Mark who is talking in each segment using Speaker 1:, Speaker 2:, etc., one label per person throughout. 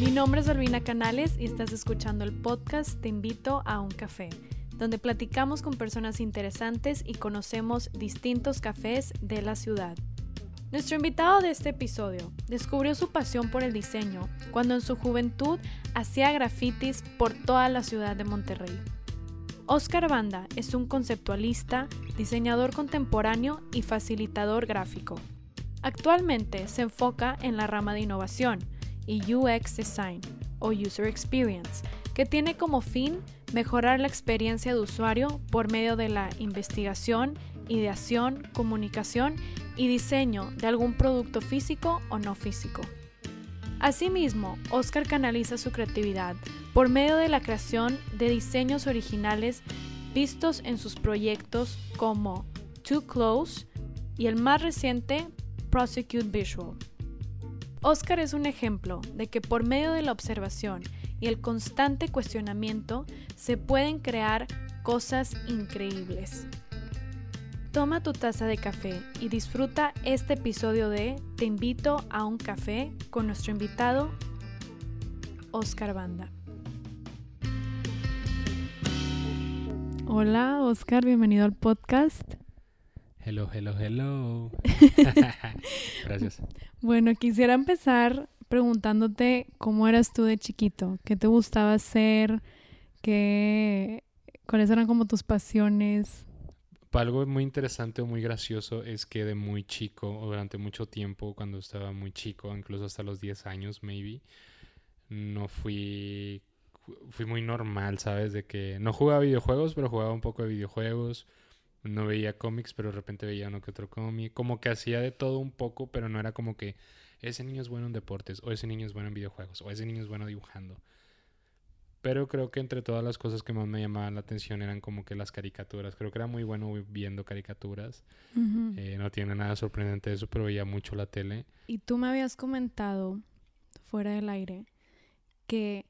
Speaker 1: Mi nombre es Albina Canales y estás escuchando el podcast Te invito a un café, donde platicamos con personas interesantes y conocemos distintos cafés de la ciudad. Nuestro invitado de este episodio descubrió su pasión por el diseño cuando en su juventud hacía grafitis por toda la ciudad de Monterrey. Oscar Banda es un conceptualista, diseñador contemporáneo y facilitador gráfico. Actualmente se enfoca en la rama de innovación y UX Design o User Experience, que tiene como fin mejorar la experiencia de usuario por medio de la investigación, ideación, comunicación y diseño de algún producto físico o no físico. Asimismo, Oscar canaliza su creatividad por medio de la creación de diseños originales vistos en sus proyectos como Too Close y el más reciente Prosecute Visual. Oscar es un ejemplo de que por medio de la observación y el constante cuestionamiento se pueden crear cosas increíbles. Toma tu taza de café y disfruta este episodio de Te invito a un café con nuestro invitado Oscar Banda. Hola Oscar, bienvenido al podcast.
Speaker 2: Hello, hello, hello. Gracias.
Speaker 1: Bueno, quisiera empezar preguntándote cómo eras tú de chiquito, qué te gustaba hacer, qué, cuáles eran como tus pasiones
Speaker 2: algo muy interesante o muy gracioso es que de muy chico, o durante mucho tiempo, cuando estaba muy chico, incluso hasta los 10 años, maybe, no fui. Fui muy normal, ¿sabes? De que no jugaba videojuegos, pero jugaba un poco de videojuegos. No veía cómics, pero de repente veía uno que otro cómic. Como que hacía de todo un poco, pero no era como que ese niño es bueno en deportes, o ese niño es bueno en videojuegos, o ese niño es bueno dibujando. Pero creo que entre todas las cosas que más me llamaban la atención eran como que las caricaturas. Creo que era muy bueno viendo caricaturas. Eh, no tiene nada sorprendente eso, pero veía mucho la tele.
Speaker 1: Y tú me habías comentado, fuera del aire, que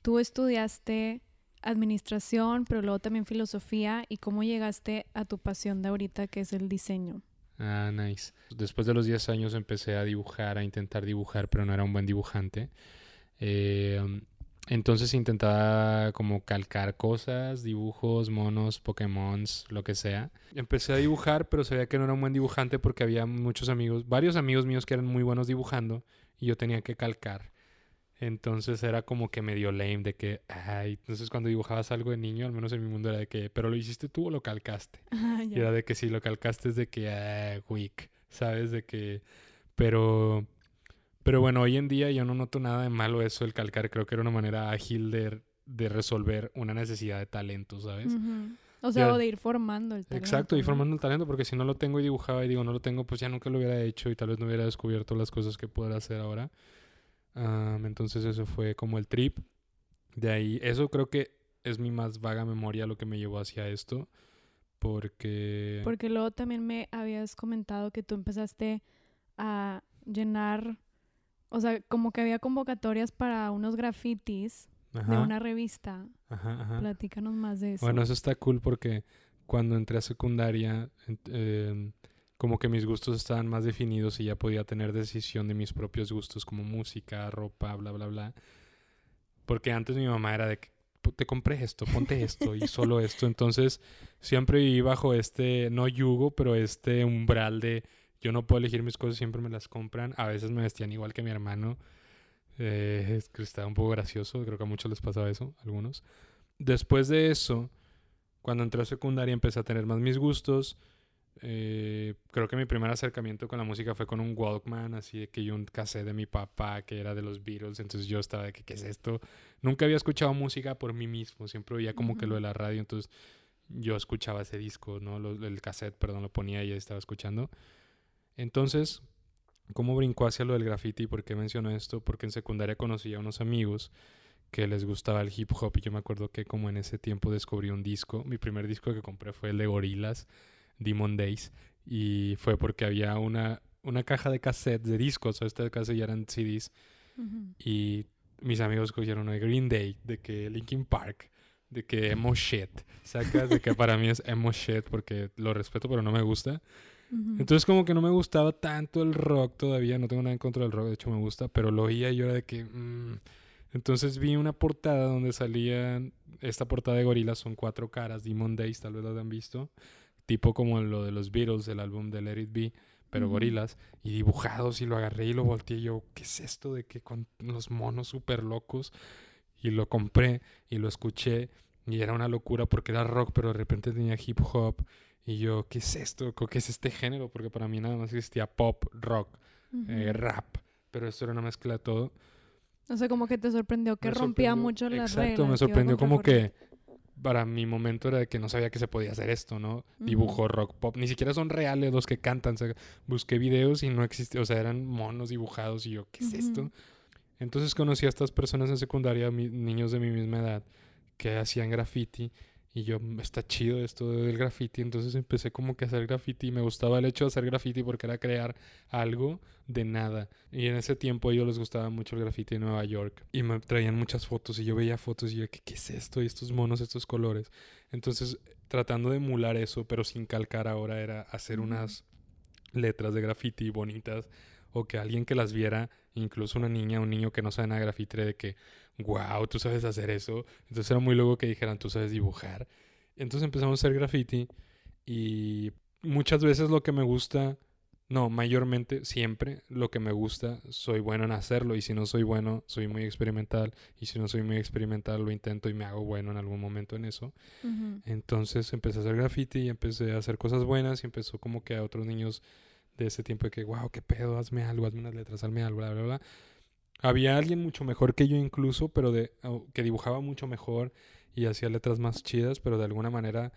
Speaker 1: tú estudiaste administración, pero luego también filosofía. ¿Y cómo llegaste a tu pasión de ahorita, que es el diseño?
Speaker 2: Ah, nice. Después de los 10 años empecé a dibujar, a intentar dibujar, pero no era un buen dibujante. Eh, entonces intentaba como calcar cosas, dibujos, monos, Pokémon, lo que sea. Empecé a dibujar, pero sabía que no era un buen dibujante porque había muchos amigos, varios amigos míos que eran muy buenos dibujando y yo tenía que calcar. Entonces era como que medio lame de que, ay, entonces cuando dibujabas algo de niño, al menos en mi mundo era de que, pero lo hiciste tú o lo calcaste. Ah, y era de que si lo calcaste es de que, ah, weak, ¿sabes? De que, pero pero bueno, hoy en día yo no noto nada de malo eso, el calcar. Creo que era una manera ágil de, de resolver una necesidad de talento, ¿sabes?
Speaker 1: O sea, o de ir formando el talento.
Speaker 2: Exacto, ir formando el talento, porque si no lo tengo y dibujaba y digo, no lo tengo, pues ya nunca lo hubiera hecho y tal vez no hubiera descubierto las cosas que puedo hacer ahora. Entonces eso fue como el trip. De ahí, eso creo que es mi más vaga memoria lo que me llevó hacia esto, porque...
Speaker 1: Porque luego también me habías comentado que tú empezaste a llenar o sea, como que había convocatorias para unos grafitis de una revista. Ajá, ajá. Platícanos más de eso.
Speaker 2: Bueno, eso está cool porque cuando entré a secundaria, em, como que mis gustos estaban más definidos y ya podía tener decisión de mis propios gustos como música, ropa, bla, bla, bla. Porque antes mi mamá era de que te compré esto, ponte esto y solo esto. Entonces siempre viví bajo este, no yugo, pero este umbral de yo no puedo elegir mis cosas, siempre me las compran. A veces me vestían igual que mi hermano. Eh, es que estaba un poco gracioso, creo que a muchos les pasaba eso, algunos. Después de eso, cuando entré a secundaria empecé a tener más mis gustos. Eh, creo que mi primer acercamiento con la música fue con un Walkman, así de que yo un cassette de mi papá que era de los Beatles, entonces yo estaba de que, ¿qué es esto? Nunca había escuchado música por mí mismo, siempre oía como que lo de la radio, entonces yo escuchaba ese disco, ¿no? el cassette, perdón, lo ponía y estaba escuchando. Entonces, ¿cómo brincó hacia lo del graffiti? ¿Por qué menciono esto? Porque en secundaria conocí a unos amigos que les gustaba el hip hop y yo me acuerdo que como en ese tiempo descubrí un disco, mi primer disco que compré fue el de Gorillaz, Demon Days, y fue porque había una, una caja de cassettes de discos, o este caso ya eran CDs, y mis amigos cogieron de Green Day, de que Linkin Park, de que emo shit, sacas de que para mí es emo shit porque lo respeto pero no me gusta. Entonces como que no me gustaba tanto el rock todavía, no tengo nada en contra del rock, de hecho me gusta, pero lo oía y yo era de que... Mm, Entonces vi una portada donde salían, esta portada de gorilas son cuatro caras, Demon Days, tal vez lo han visto, tipo como lo de los Beatles, el álbum de Let It Be, pero
Speaker 1: Ujú.
Speaker 2: gorilas, y dibujados, y lo agarré y lo volteé, y yo, ¿qué es esto de que con los monos súper locos? Y lo compré, y lo escuché, y era una locura porque era rock, pero de repente tenía hip hop, y yo, ¿qué es esto? ¿Qué es este género? Porque para mí nada más existía pop, rock,
Speaker 1: Ujú.
Speaker 2: eh, rap, pero esto era una mezcla de todo.
Speaker 1: O sea, como que te sorprendió que
Speaker 2: Me
Speaker 1: rompía
Speaker 2: sorprendió-
Speaker 1: mucho las
Speaker 2: Exacto,
Speaker 1: reglas. que
Speaker 2: me sorprendió como que para mi momento era de que no sabía que se podía hacer esto, ¿no? Dibujo rock pop, ni siquiera son reales los que cantan, o sea, busqué videos y no existía, o sea, eran monos dibujados y yo, ¿qué es esto? Entonces conocí a estas personas en secundaria, niños de mi misma edad, que hacían graffiti y yo, "Mm, está chido esto del graffiti, entonces empecé como que a hacer graffiti y me gustaba el hecho de hacer graffiti porque era crear algo de nada. Y en ese tiempo a ellos les gustaba mucho el graffiti en Nueva York y me traían muchas fotos y yo veía fotos y yo, ¿qué, qué es esto? Y estos monos, estos colores. Entonces, tratando de emular eso, pero sin calcar ahora, era hacer unas letras de graffiti bonitas o que alguien que las viera, incluso una niña, un niño que no sabe nada de graffiti, de que, wow, tú sabes hacer eso. Entonces era muy luego que dijeran, tú sabes dibujar. Entonces empezamos a hacer graffiti y muchas veces lo que me gusta, no, mayormente, siempre lo que me gusta, soy bueno en hacerlo y si no soy bueno, soy muy experimental y si no soy muy experimental, lo intento y me hago bueno en algún momento en eso. Entonces empecé a hacer graffiti y empecé a hacer cosas buenas y empezó como que a otros niños de ese tiempo de que, wow, qué pedo, hazme algo, hazme unas letras, hazme algo, bla, bla, bla. Había alguien mucho mejor que yo incluso, pero de, au- que dibujaba mucho mejor y hacía letras más chidas, pero de alguna manera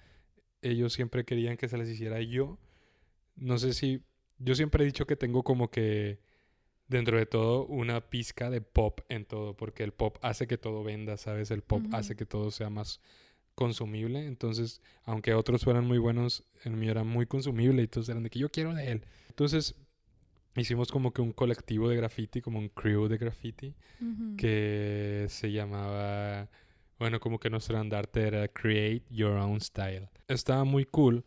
Speaker 2: ellos siempre querían que se les hiciera yo. No sé si, yo siempre he dicho que tengo como que dentro de todo una pizca de pop en todo, porque el pop hace que todo venda, ¿sabes? El pop hace que todo sea más consumible. Entonces, aunque otros fueran muy buenos, el mío era muy consumible y todos eran de que yo quiero de él. Entonces, hicimos como que un colectivo de graffiti, como un crew de graffiti, que se llamaba, bueno, como que nuestro andarte era Create Your Own Style. Estaba muy cool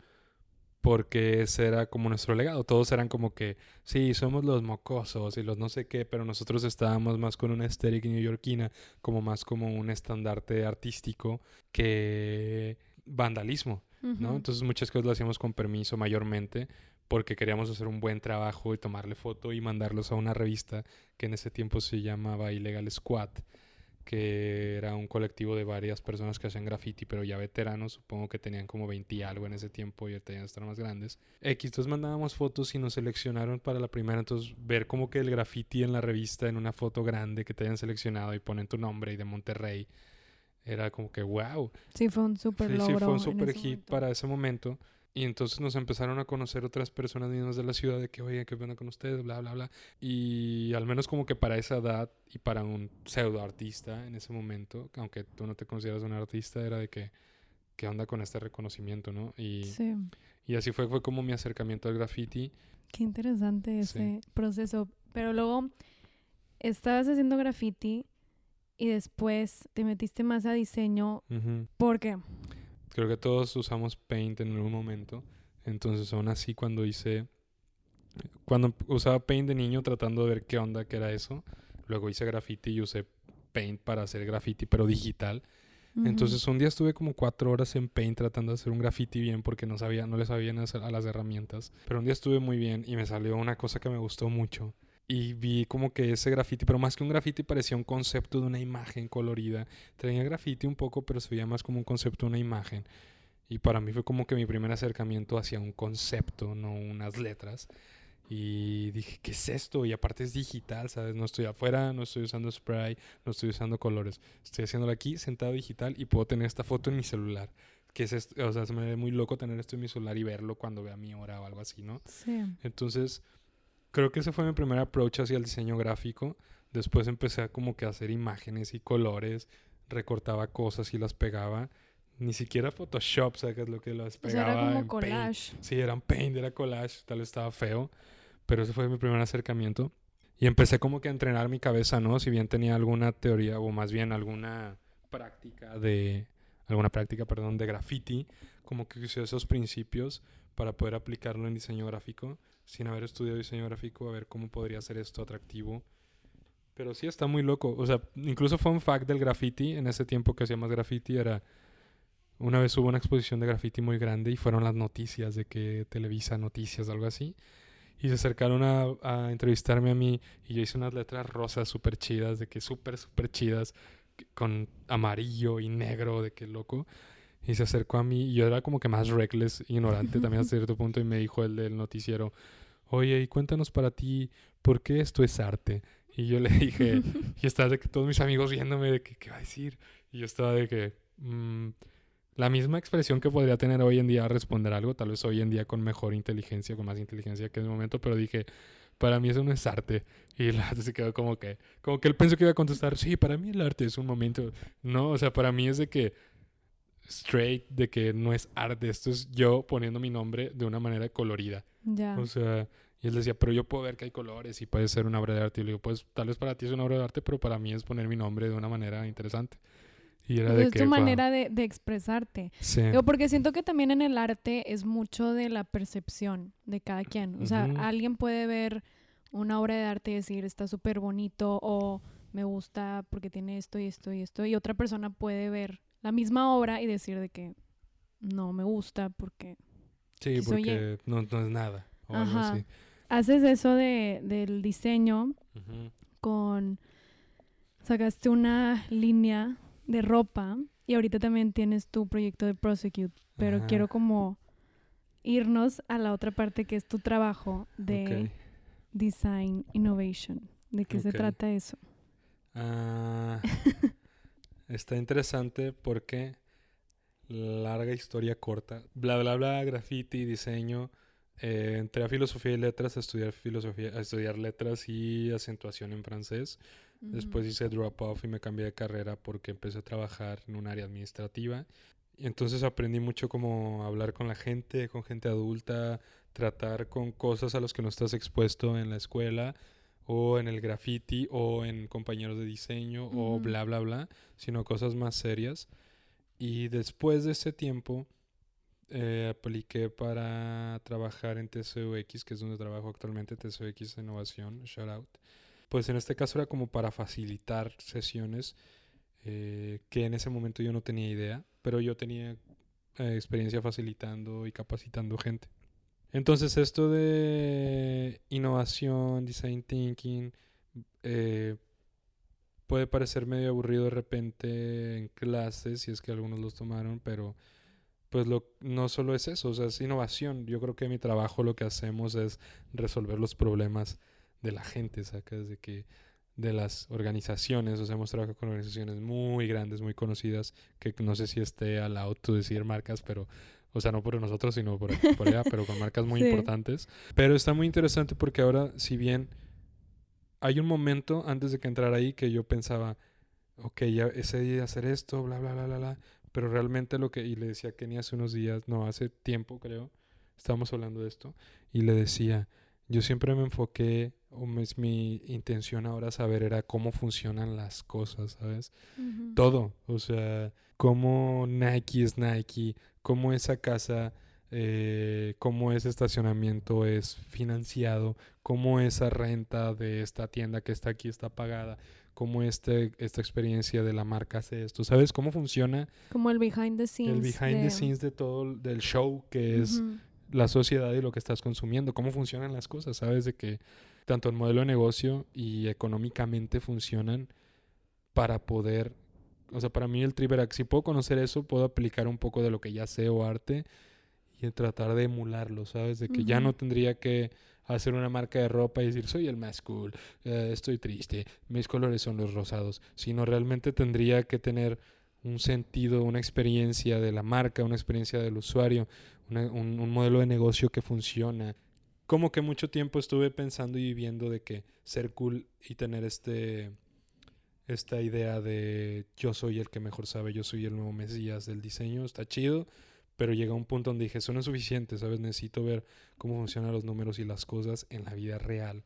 Speaker 2: porque ese era como nuestro legado. Todos eran como que, sí, somos los mocosos y los no sé qué, pero nosotros estábamos más con una estética neoyorquina, como más como un estandarte artístico que vandalismo. Entonces muchas cosas lo hacíamos con permiso mayormente porque queríamos hacer un buen trabajo y tomarle foto y mandarlos a una revista que en ese tiempo se llamaba Illegal Squad, que era un colectivo de varias personas que hacían graffiti, pero ya veteranos, supongo que tenían como 20 y algo en ese tiempo y ahorita ya están más grandes. X, entonces mandábamos fotos y nos seleccionaron para la primera, entonces ver como que el graffiti en la revista, en una foto grande que te hayan seleccionado y ponen tu nombre y de Monterrey, era como que wow.
Speaker 1: Sí, fue un súper
Speaker 2: Sí,
Speaker 1: logro.
Speaker 2: sí, fue un super hit
Speaker 1: momento.
Speaker 2: para ese momento. Y entonces nos empezaron a conocer otras personas mismas de la ciudad de que, oye, ¿qué pena con ustedes? Bla, bla, bla. Y al menos como que para esa edad y para un pseudo artista en ese momento, aunque tú no te consideras un artista, era de que, ¿qué onda con este reconocimiento, no? Y,
Speaker 1: Sí,
Speaker 2: y así fue, fue como mi acercamiento al graffiti.
Speaker 1: qué interesante
Speaker 2: Sí.
Speaker 1: ese proceso. Pero luego estabas haciendo graffiti y después te metiste más a diseño.
Speaker 2: Ujú.
Speaker 1: ¿Por qué?
Speaker 2: Creo que todos usamos Paint en algún momento. Entonces, aún así, cuando hice. Cuando usaba Paint de niño tratando de ver qué onda, qué era eso. Luego hice graffiti y usé Paint para hacer graffiti, pero digital.
Speaker 1: Ujú.
Speaker 2: Entonces, un día estuve como cuatro horas en Paint tratando de hacer un graffiti bien porque no sabía, no le sabían hacer a las herramientas. Pero un día estuve muy bien y me salió una cosa que me gustó mucho. Y vi como que ese graffiti, pero más que un graffiti parecía un concepto de una imagen colorida. Traía graffiti un poco, pero se veía más como un concepto de una imagen. Y para mí fue como que mi primer acercamiento hacia un concepto, no unas letras. Y dije, ¿qué es esto? Y aparte es digital, ¿sabes? No estoy afuera, no estoy usando spray, no estoy usando colores. Estoy haciéndolo aquí, sentado digital, y puedo tener esta foto en mi celular. Que es esto, o sea, se me ve muy loco tener esto en mi celular y verlo cuando vea mi hora o algo así, ¿no?
Speaker 1: Sí.
Speaker 2: Entonces, creo que ese fue mi primer approach hacia el diseño gráfico. Después empecé a como que a hacer imágenes y colores, recortaba cosas y las pegaba. Ni siquiera Photoshop, ¿sabes? Lo que las
Speaker 1: O sea,
Speaker 2: pegaba
Speaker 1: era como
Speaker 2: en Paint.
Speaker 1: collage.
Speaker 2: Sí, eran paint, era collage, tal vez estaba feo, pero ese fue mi primer acercamiento. Y empecé como que a entrenar mi cabeza, ¿no? Si bien tenía alguna teoría, o más bien alguna práctica de, alguna práctica, perdón, de graffiti, como que usé esos principios para poder aplicarlo en diseño gráfico, sin haber estudiado diseño gráfico, a ver cómo podría ser esto atractivo Pero sí está muy loco. O sea, incluso fue un fact del graffiti. En ese tiempo que hacía más graffiti era... Una vez hubo una exposición de graffiti muy grande y fueron las noticias de que Televisa Noticias, algo así. Y se acercaron a, a entrevistarme a mí y yo hice unas letras rosas súper chidas, de que súper, súper chidas, con amarillo y negro, de que loco. Y se acercó a mí y yo era como que más reckless, ignorante también hasta cierto punto y me dijo el del noticiero, oye, y cuéntanos para ti, ¿por qué esto es arte? Y yo le dije, y estaba de que todos mis amigos viéndome de que, ¿qué va a decir? Y yo estaba de que, mm, la misma expresión que podría tener hoy en día a responder algo, tal vez hoy en día con mejor inteligencia, con más inteligencia que en el momento, pero dije, para mí eso no es arte. Y la se quedó como que, como que él pensó que iba a contestar, sí, para mí el arte es un momento. No, o sea, para mí es de que, straight, de que no es arte, esto es yo poniendo mi nombre de una manera colorida.
Speaker 1: Ya.
Speaker 2: O sea, y él decía, pero yo puedo ver que hay colores y puede ser una obra de arte. Y le digo, pues tal vez para ti es una obra de arte, pero para mí es poner mi nombre de una manera interesante. Y era de
Speaker 1: es
Speaker 2: que,
Speaker 1: tu manera de, de expresarte.
Speaker 2: Sí.
Speaker 1: Digo, porque siento que también en el arte es mucho de la percepción de cada quien. O sea, alguien puede ver una obra de arte y decir está súper bonito o me gusta porque tiene esto y esto y esto. Y otra persona puede ver la misma obra y decir de que no me gusta porque
Speaker 2: Sí, porque no, no es nada. O algo
Speaker 1: Ajá.
Speaker 2: así.
Speaker 1: haces eso de, del diseño con... Sacaste una línea de ropa y ahorita también tienes tu proyecto de Prosecute, pero
Speaker 2: Ajá.
Speaker 1: quiero como irnos a la otra parte que es tu trabajo de. Design Innovation. ¿De qué se trata eso?
Speaker 2: Ah, está interesante porque larga historia corta. Bla, bla, bla, graffiti, diseño. Eh, entré a filosofía y letras a estudiar filosofía, a estudiar letras y acentuación en francés. Después hice drop off y me cambié de carrera porque empecé a trabajar en un área administrativa. Y entonces aprendí mucho como hablar con la gente, con gente adulta, tratar con cosas a las que no estás expuesto en la escuela o en el graffiti o en compañeros de diseño o bla, bla, bla, sino cosas más serias. Y después de ese tiempo eh, apliqué para trabajar en TCUX, que es donde trabajo actualmente, TCUX Innovación, shout out. Pues en este caso era como para facilitar sesiones eh, que en ese momento yo no tenía idea, pero yo tenía eh, experiencia facilitando y capacitando gente. Entonces esto de innovación, design thinking, eh, puede parecer medio aburrido de repente en clases, si es que algunos los tomaron, pero pues lo, no solo es eso, o sea, es innovación. Yo creo que mi trabajo lo que hacemos es resolver los problemas de la gente, sacas de que de las organizaciones, o sea, hemos trabajado con organizaciones muy grandes, muy conocidas, que no sé si esté al auto decir marcas, pero, o sea, no por nosotros, sino por, por allá, pero con marcas muy
Speaker 1: Sí.
Speaker 2: importantes. Pero está muy interesante porque ahora, si bien hay un momento antes de que entrara ahí que yo pensaba, ok, ya ese día hacer esto, bla, bla, bla, bla, bla, pero realmente lo que, y le decía a Kenny hace unos días, no, hace tiempo creo, estábamos hablando de esto, y le decía, yo siempre me enfoqué, o es mi intención ahora saber era cómo funcionan las cosas, ¿sabes? Todo, o sea, cómo Nike es Nike, cómo esa casa, eh, cómo ese estacionamiento es financiado, cómo esa renta de esta tienda que está aquí está pagada, cómo este, esta experiencia de la marca hace esto, ¿sabes? Cómo funciona
Speaker 1: Como el behind the scenes.
Speaker 2: el behind
Speaker 1: de-
Speaker 2: the scenes de todo, el- del show que es. La sociedad y lo que estás consumiendo, cómo funcionan las cosas, sabes de que tanto el modelo de negocio y económicamente funcionan para poder, o sea, para mí el Triverac, si puedo conocer eso, puedo aplicar un poco de lo que ya sé o arte y tratar de emularlo, sabes, de que ya no tendría que hacer una marca de ropa y decir, soy el más cool, eh, estoy triste, mis colores son los rosados, sino realmente tendría que tener un sentido, una experiencia de la marca, una experiencia del usuario, un modelo de negocio que funciona. Como que mucho tiempo estuve pensando y viviendo de que ser cool y tener este esta idea de yo soy el que mejor sabe, yo soy el nuevo Mesías del diseño, está chido, pero llega un punto donde dije, eso no es suficiente, ¿sabes? Necesito ver cómo funcionan los números y las cosas en la vida real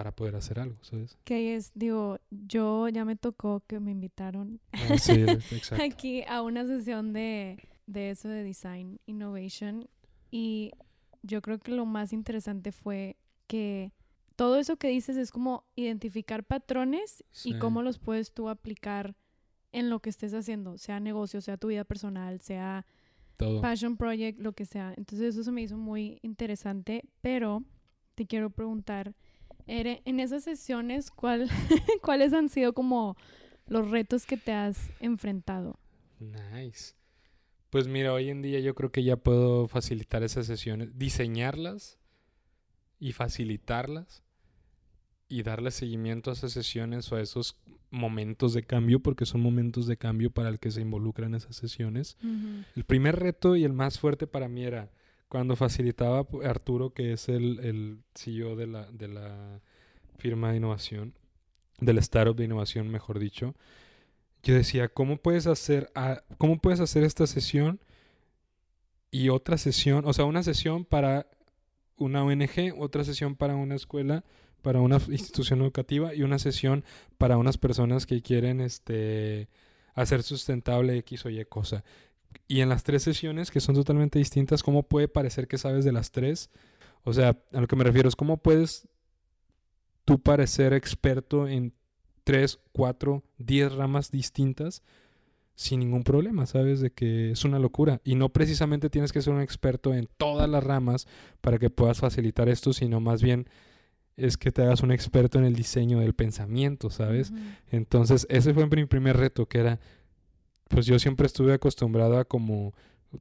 Speaker 2: para poder hacer algo, ¿sabes?
Speaker 1: Que es, digo, yo ya me tocó que me invitaron
Speaker 2: Ah, sí,
Speaker 1: aquí a una sesión de, de eso de Design Innovation y yo creo que lo más interesante fue que todo eso que dices es como identificar patrones
Speaker 2: Sí.
Speaker 1: y cómo los puedes tú aplicar en lo que estés haciendo, sea negocio, sea tu vida personal, sea
Speaker 2: Todo.
Speaker 1: passion project, lo que sea. Entonces eso se me hizo muy interesante, pero te quiero preguntar, Ere, en esas sesiones, ¿cuál, ¿cuáles han sido como los retos que te has enfrentado?
Speaker 2: Nice. Pues mira, hoy en día yo creo que ya puedo facilitar esas sesiones, diseñarlas y facilitarlas y darle seguimiento a esas sesiones o a esos momentos de cambio, porque son momentos de cambio para el que se involucran esas sesiones. El primer reto y el más fuerte para mí era cuando facilitaba Arturo, que es el, el CEO de la, de la firma de innovación, del startup de innovación, mejor dicho. Yo decía, ¿cómo puedes hacer, a- cómo puedes hacer esta sesión y otra sesión, o sea, una sesión para una ONG, otra sesión para una escuela, para una institución educativa y una sesión para unas personas que quieren este, hacer sustentable X o Y cosa. Y en las tres sesiones, que son totalmente distintas, ¿cómo puede parecer que sabes de las tres? O sea, a lo que me refiero es cómo puedes tú parecer experto en tres, cuatro, diez ramas distintas sin ningún problema, ¿sabes? De que es una locura. Y no precisamente tienes que ser un experto en todas las ramas para que puedas facilitar esto, sino más bien es que te hagas un experto en el diseño del pensamiento, ¿sabes? Entonces, ese fue mi primer reto, que era, pues yo siempre estuve acostumbrado a como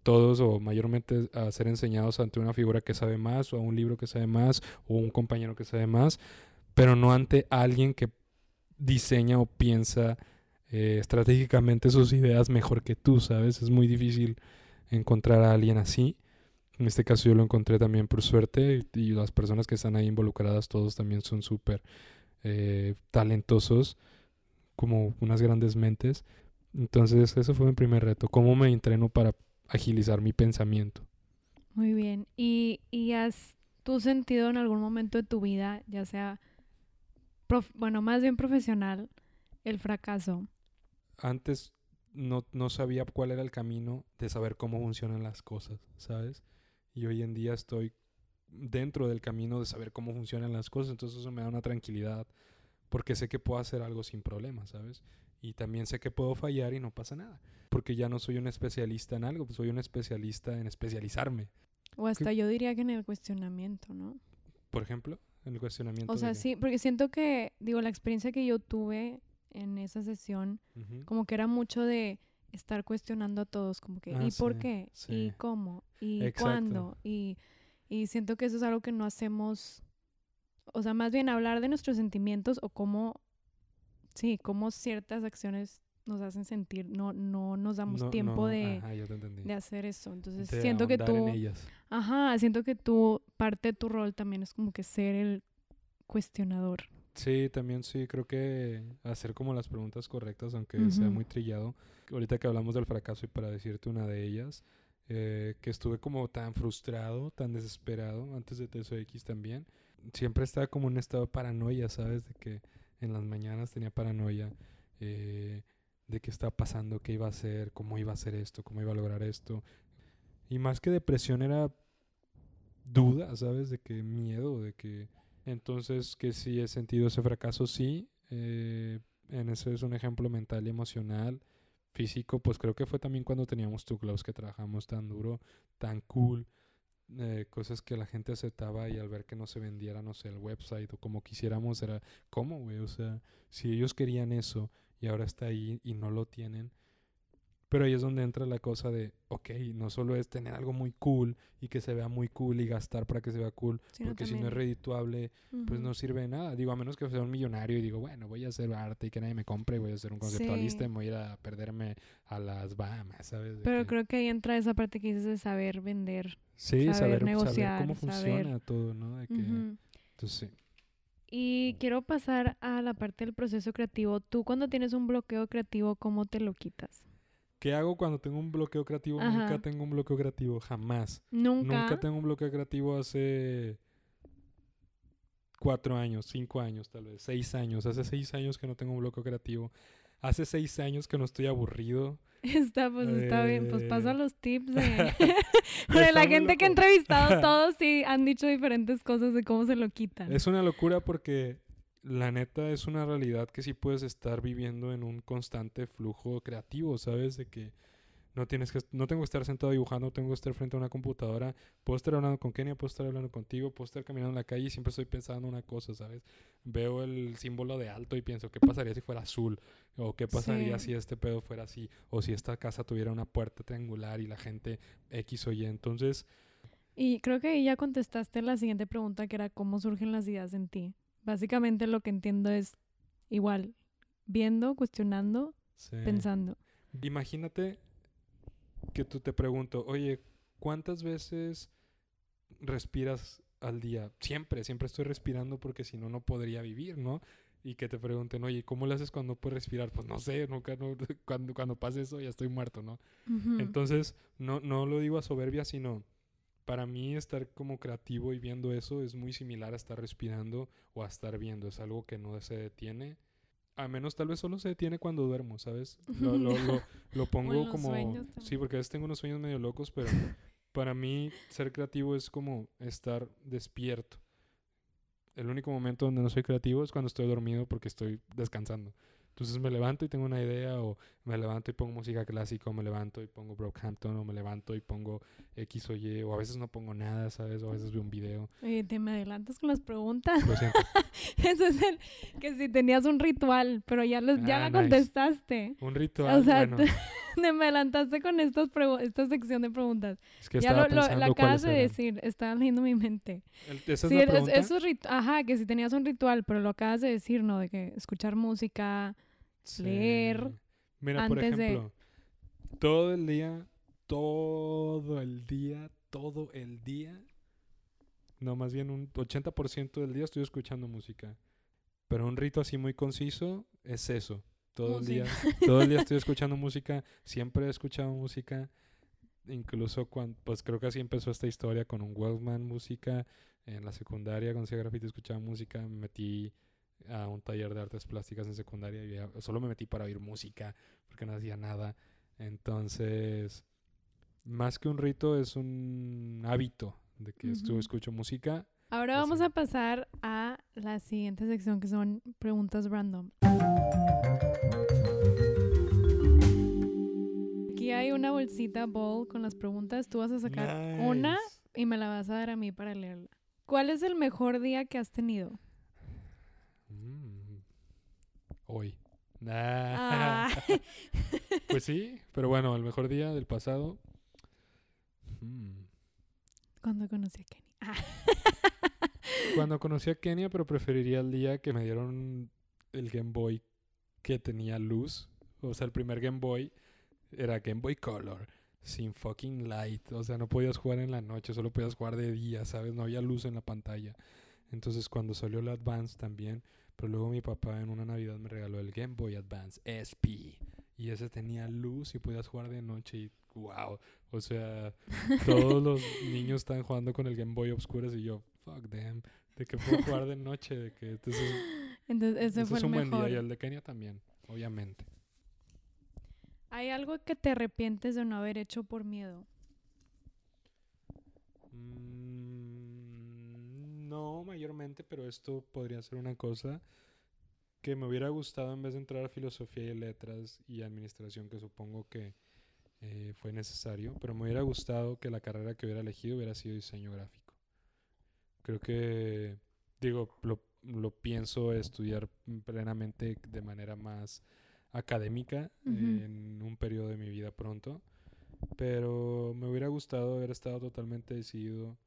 Speaker 2: todos o mayormente a ser enseñados ante una figura que sabe más o a un libro que sabe más o un compañero que sabe más, pero no ante alguien que diseña o piensa eh, estratégicamente sus ideas mejor que tú, ¿sabes? Es muy difícil encontrar a alguien así. En este caso yo lo encontré también por suerte y, las personas que están ahí involucradas todos también son súper eh, talentosos, como unas grandes mentes. Entonces ese fue mi primer reto, cómo me entreno para agilizar mi pensamiento.
Speaker 1: Muy bien. ¿Y, y has tú sentido en algún momento de tu vida, ya sea, prof- bueno, más bien profesional, el fracaso?
Speaker 2: Antes no, no sabía cuál era el camino de saber cómo funcionan las cosas, ¿sabes? Y hoy en día estoy dentro del camino de saber cómo funcionan las cosas, entonces eso me da una tranquilidad, porque sé que puedo hacer algo sin problemas, ¿sabes? Y también sé que puedo fallar y no pasa nada, porque ya no soy un especialista en algo, pues soy un especialista en especializarme.
Speaker 1: O hasta yo diría que en el cuestionamiento, ¿no?
Speaker 2: Por ejemplo, en el cuestionamiento.
Speaker 1: O sea, sí, porque siento que, digo, la experiencia que yo tuve en esa sesión,
Speaker 2: Ujú.
Speaker 1: como que era mucho de estar cuestionando a todos, como que,
Speaker 2: Ah,
Speaker 1: ¿y por
Speaker 2: sí,
Speaker 1: qué?
Speaker 2: sí.
Speaker 1: ¿Y cómo? ¿Y
Speaker 2: Exacto.
Speaker 1: cuándo? Y, y siento que eso es algo que no hacemos, o sea, más bien hablar de nuestros sentimientos o cómo, sí, cómo ciertas acciones nos hacen sentir, no, no nos damos
Speaker 2: No-
Speaker 1: tiempo
Speaker 2: no,
Speaker 1: de,
Speaker 2: ajá,
Speaker 1: de hacer eso. Entonces,
Speaker 2: De
Speaker 1: siento que tú,
Speaker 2: ellas.
Speaker 1: ajá, siento que tú, parte de tu rol también es como que ser el cuestionador.
Speaker 2: Sí, también sí, creo que hacer como las preguntas correctas, aunque sea muy trillado. Ahorita que hablamos del fracaso y para decirte una de ellas, eh, que estuve como tan frustrado, tan desesperado, antes de TSOX también, siempre estaba como en un estado de paranoia, ¿sabes? De que en las mañanas tenía paranoia eh, de qué estaba pasando, qué iba a hacer, cómo iba a hacer esto, cómo iba a lograr esto. Y más que depresión era duda, ¿sabes? De que miedo, de que... Entonces, que sí he sentido ese fracaso, sí. eh, en ese es un ejemplo mental y emocional. Físico, pues creo que fue también cuando teníamos tu Klaus que trabajamos tan duro, tan cool. Eh, cosas que la gente aceptaba y al ver que no se vendiera, no sé, el website o como quisiéramos, era, ¿cómo, güey? O sea, si ellos querían eso y ahora está ahí y no lo tienen. Pero ahí es donde entra la cosa de, ok, no solo es tener algo muy cool y que se vea muy cool y gastar para que se vea cool, porque si no es redituable, pues no sirve de nada. Digo, a menos que sea un millonario y digo, bueno, voy a hacer arte y que nadie me compre, voy a ser un conceptualista
Speaker 1: Sí.
Speaker 2: y me voy a ir a perderme a las Bahamas, ¿sabes?
Speaker 1: Pero
Speaker 2: que-
Speaker 1: creo que ahí entra esa parte que dices de saber vender.
Speaker 2: sí,
Speaker 1: saber
Speaker 2: saber, saber
Speaker 1: negociar,
Speaker 2: cómo
Speaker 1: saber-
Speaker 2: funciona todo, ¿no? De que. Entonces, sí.
Speaker 1: Y quiero pasar a la parte del proceso creativo. Tú cuando tienes un bloqueo creativo, ¿cómo te lo quitas?
Speaker 2: ¿Qué hago cuando tengo un bloqueo creativo?
Speaker 1: Ajá.
Speaker 2: Nunca tengo un bloqueo creativo, jamás.
Speaker 1: Nunca.
Speaker 2: Nunca tengo un bloqueo creativo hace cuatro años, cinco años tal vez, seis años. Hace seis años que no tengo un bloqueo creativo. hace seis años que no estoy aburrido.
Speaker 1: Está, pues está bien, pues paso a
Speaker 2: Eh,
Speaker 1: los tips de... Porque la gente que he entrevistado todos sí han dicho diferentes cosas de cómo se lo quitan.
Speaker 2: Es una locura porque la neta es una realidad que sí puedes estar viviendo en un constante flujo creativo, ¿sabes? De que no tienes que no tengo que estar sentado dibujando, tengo que estar frente a una computadora, puedo estar hablando con Kenia, puedo estar hablando contigo, puedo estar caminando en la calle y siempre estoy pensando una cosa, ¿sabes? Veo el símbolo de alto y pienso, ¿qué pasaría si fuera azul? O qué pasaría
Speaker 1: Sí.
Speaker 2: si este pedo fuera así? O si esta casa tuviera una puerta triangular y la gente X o Y. Entonces,
Speaker 1: Y creo que ahí ya contestaste la siguiente pregunta que era cómo surgen las ideas en ti. Básicamente lo que entiendo es igual, viendo, cuestionando,
Speaker 2: sí.
Speaker 1: pensando.
Speaker 2: Imagínate que tú te pregunto, oye, ¿cuántas veces respiras al día? Siempre, siempre estoy respirando porque si no, no podría vivir, ¿no? Y que te pregunten, oye, ¿cómo le haces cuando no puedes respirar? Pues no sé, nunca, no, cuando, cuando pase eso ya estoy muerto, ¿no? Entonces, no, no lo digo a soberbia, sino para mí estar como creativo y viendo eso es muy similar a estar respirando o a estar viendo. Es algo que no se detiene. A menos tal vez solo se detiene cuando duermo, ¿sabes? Lo, lo, lo, lo pongo como... Sí, porque a veces tengo unos sueños medio locos, pero para mí ser creativo es como estar despierto. El único momento donde no soy creativo es cuando estoy dormido porque estoy descansando. Entonces me levanto y tengo una idea, o me levanto y pongo música clásica, o me levanto y pongo Brockhampton, o me levanto y pongo X o Y, o a veces no pongo nada, ¿sabes? O a veces veo un video.
Speaker 1: Oye, te me adelantas con las preguntas.
Speaker 2: Lo siento.
Speaker 1: Eso es el que si tenías un ritual, pero ya, lo- ya
Speaker 2: Ah,
Speaker 1: la
Speaker 2: nice.
Speaker 1: contestaste.
Speaker 2: Un ritual,
Speaker 1: O sea,
Speaker 2: bueno,
Speaker 1: te me adelantaste con estas esta sección de preguntas.
Speaker 2: es que
Speaker 1: ya
Speaker 2: estaba
Speaker 1: lo, lo- la acabas de decir, estaba leyendo mi mente.
Speaker 2: El- ¿Esa
Speaker 1: Sí,
Speaker 2: es la pregunta?
Speaker 1: eso es rit- Ajá, que si tenías un ritual, pero lo acabas de decir, ¿no? De que escuchar música. Leer
Speaker 2: Mira, por
Speaker 1: antes de-
Speaker 2: ejemplo, todo el día, todo el día, todo el día, no, más bien un 80% del día estoy escuchando música. Pero un rito así muy conciso es eso. Todo el día, todo el día estoy escuchando música, siempre he escuchado música. Incluso cuando, pues creo que así empezó esta historia con un Walkman música. En la secundaria, hacía graffiti, escuchaba música. Me metí a un taller de artes plásticas en secundaria y ya- solo me metí para oír música porque no hacía nada. Entonces, más que un rito, es un hábito de que
Speaker 1: Ujú.
Speaker 2: escucho música.
Speaker 1: Ahora
Speaker 2: Así.
Speaker 1: vamos a pasar a la siguiente sección que son preguntas random. Aquí hay una bolsita bowl con las preguntas. Tú vas a sacar una y me la vas a dar a mí para leerla. ¿Cuál es el mejor día que has tenido?
Speaker 2: Mm. Hoy. Nah.
Speaker 1: Ah,
Speaker 2: Pues sí, pero bueno, el mejor día del pasado. Mm.
Speaker 1: cuando conocí a Kenny. Ah.
Speaker 2: Cuando conocí a Kenia, pero preferiría el día que me dieron el Game Boy que tenía luz. O sea, el primer Game Boy era Game Boy Color. Sin fucking light. O sea, no podías jugar en la noche, solo podías jugar de día, ¿sabes? No había luz en la pantalla. Entonces, cuando salió el Advance también. Pero luego mi papá en una Navidad me regaló el Game Boy Advance SP. Y ese tenía luz y podías jugar de noche. Y wow. O sea, todos los niños están jugando con el Game Boy Obscuras y yo, fuck them. De que puedo jugar de noche, de que entonces,
Speaker 1: Entonces, ese fue
Speaker 2: es
Speaker 1: el
Speaker 2: un buen
Speaker 1: mejor.
Speaker 2: día. Y el de Kenia también, obviamente.
Speaker 1: ¿Hay algo que te arrepientes de no haber hecho por miedo?
Speaker 2: Mm, no, mayormente, pero esto podría ser una cosa que me hubiera gustado en vez de entrar a filosofía y letras y administración, que supongo que eh, fue necesario, pero me hubiera gustado que la carrera que hubiera elegido hubiera sido diseño gráfico. Creo que, digo, lo, lo pienso estudiar plenamente de manera más académica en un periodo de mi vida pronto, pero me hubiera gustado haber estado totalmente decidido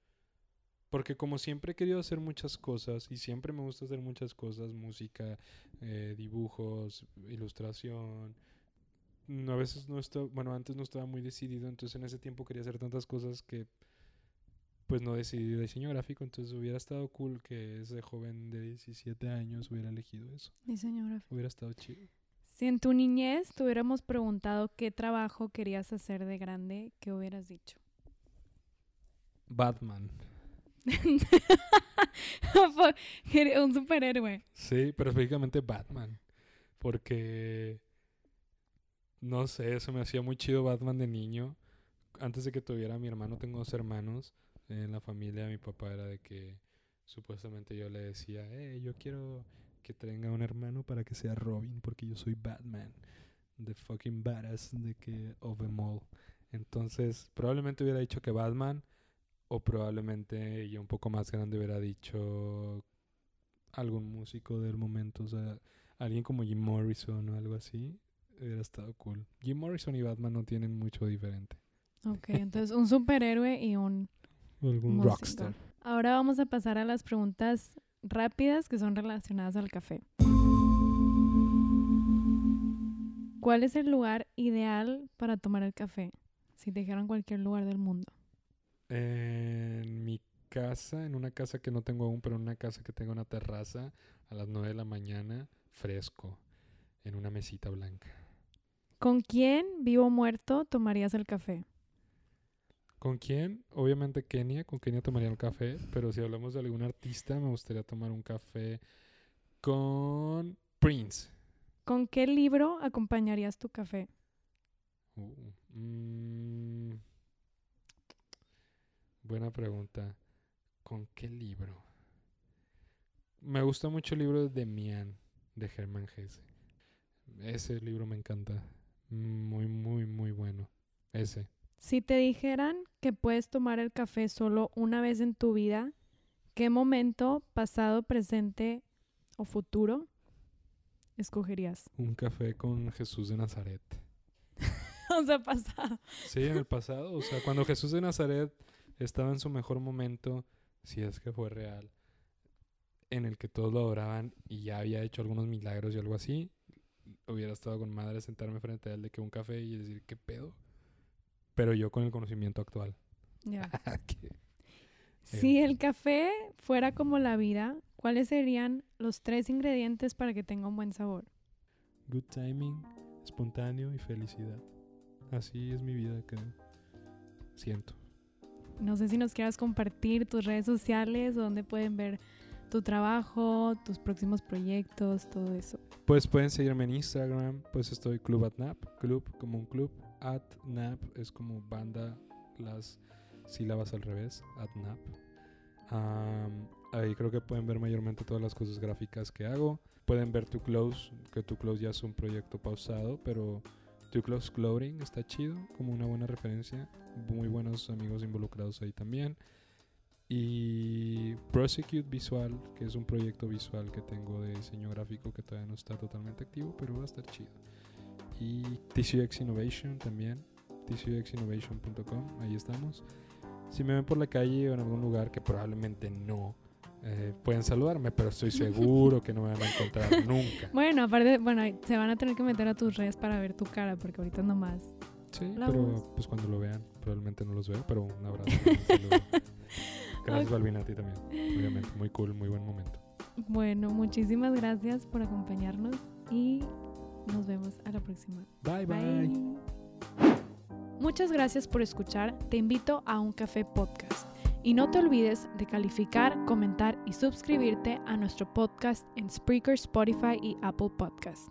Speaker 2: porque como siempre he querido hacer muchas cosas y siempre me gusta hacer muchas cosas, música, eh, dibujos, ilustración. A veces no estaba, bueno, antes no estaba muy decidido, entonces en ese tiempo quería hacer tantas cosas que pues no decidí diseño gráfico, entonces hubiera estado cool que ese joven de 17 años hubiera elegido eso.
Speaker 1: Diseño gráfico.
Speaker 2: Hubiera estado chido.
Speaker 1: Si en tu niñez te hubiéramos preguntado qué trabajo querías hacer de grande, ¿qué hubieras dicho?
Speaker 2: Batman.
Speaker 1: Un superhéroe.
Speaker 2: Sí, pero específicamente Batman. Porque no sé, eso me hacía muy chido Batman de niño. Antes de que tuviera mi hermano, tengo dos hermanos. En la familia mi papá era de que supuestamente yo le decía, eh, yo quiero que tenga un hermano para que sea Robin, porque yo soy Batman. The fucking badass de que of them all. Entonces, probablemente hubiera dicho que Batman, o probablemente yo un poco más grande hubiera dicho algún músico del momento, o sea, alguien como Jim Morrison o algo así, hubiera estado cool. Jim Morrison y Batman no tienen mucho diferente.
Speaker 1: Ok, entonces un superhéroe y un
Speaker 2: Algún
Speaker 1: músico.
Speaker 2: rockstar.
Speaker 1: Ahora vamos a pasar a las preguntas rápidas que son relacionadas al café. ¿Cuál es el lugar ideal para tomar el café? Si te dijeran cualquier lugar del mundo.
Speaker 2: En mi casa, en una casa que no tengo aún, pero en una casa que tengo una terraza, a las 9 de la mañana, fresco, en una mesita blanca.
Speaker 1: ¿Con quién, vivo o muerto, tomarías el café?
Speaker 2: ¿Con quién? Obviamente Kenia, con Kenia tomaría un café, pero si hablamos de algún artista, me gustaría tomar un café con Prince.
Speaker 1: ¿Con qué libro acompañarías tu café?
Speaker 2: Uh, mm, buena pregunta. ¿Con qué libro? Me gusta mucho el libro de Demian, de Germán Hesse. Ese libro me encanta. Muy, muy, muy bueno. Ese.
Speaker 1: Si te dijeran que puedes tomar el café solo una vez en tu vida, ¿qué momento, pasado, presente o futuro escogerías?
Speaker 2: Un café con Jesús de Nazaret.
Speaker 1: o sea, pasado.
Speaker 2: Sí, en el pasado. O sea, cuando Jesús de Nazaret estaba en su mejor momento, si es que fue real, en el que todos lo adoraban y ya había hecho algunos milagros y algo así, hubiera estado con madre sentarme frente a él de que un café y decir, ¿qué pedo? Pero yo con el conocimiento actual.
Speaker 1: Ya.
Speaker 2: Que-
Speaker 1: Si el café fuera como la vida, ¿cuáles serían los tres ingredientes para que tenga un buen sabor?
Speaker 2: Good timing, espontáneo y felicidad. Así es mi vida, creo. Siento.
Speaker 1: No sé si nos quieras compartir tus redes sociales, donde pueden ver tu trabajo, tus próximos proyectos, todo eso.
Speaker 2: Pues pueden seguirme en Instagram, pues estoy Club Atnap, club como un club, Atnap es como banda, las sílabas al revés, Atnap. Am, ahí creo que pueden ver mayormente todas las cosas gráficas que hago. Pueden ver Tu Close, que Tu Close ya es un proyecto pausado, pero Tu Close Clothing está chido, como una buena referencia. Muy buenos amigos involucrados ahí también. Y Prosecute Visual, que es un proyecto visual que tengo de diseño gráfico que todavía no está totalmente activo, pero va a estar chido. Y TCX Innovation también, tcxinnovation.com, ahí estamos. Si me ven por la calle o en algún lugar que probablemente no, eh, pueden saludarme, pero estoy seguro que no me van a encontrar nunca.
Speaker 1: Bueno, aparte, bueno, se van a tener que meter a tus redes para ver tu cara, porque ahorita nomás.
Speaker 2: Sí, pero
Speaker 1: voz.
Speaker 2: pues cuando lo vean, probablemente no los veo, pero un abrazo. un. Gracias. Balvin, a ti también. Obviamente, muy cool, muy buen momento.
Speaker 1: Bueno, muchísimas gracias por acompañarnos y nos vemos a la próxima.
Speaker 2: Bye, bye.
Speaker 1: Muchas gracias por escuchar. Te invito a un café podcast. Y no te olvides de calificar, comentar y suscribirte a nuestro podcast en Spreaker, Spotify y Apple Podcast.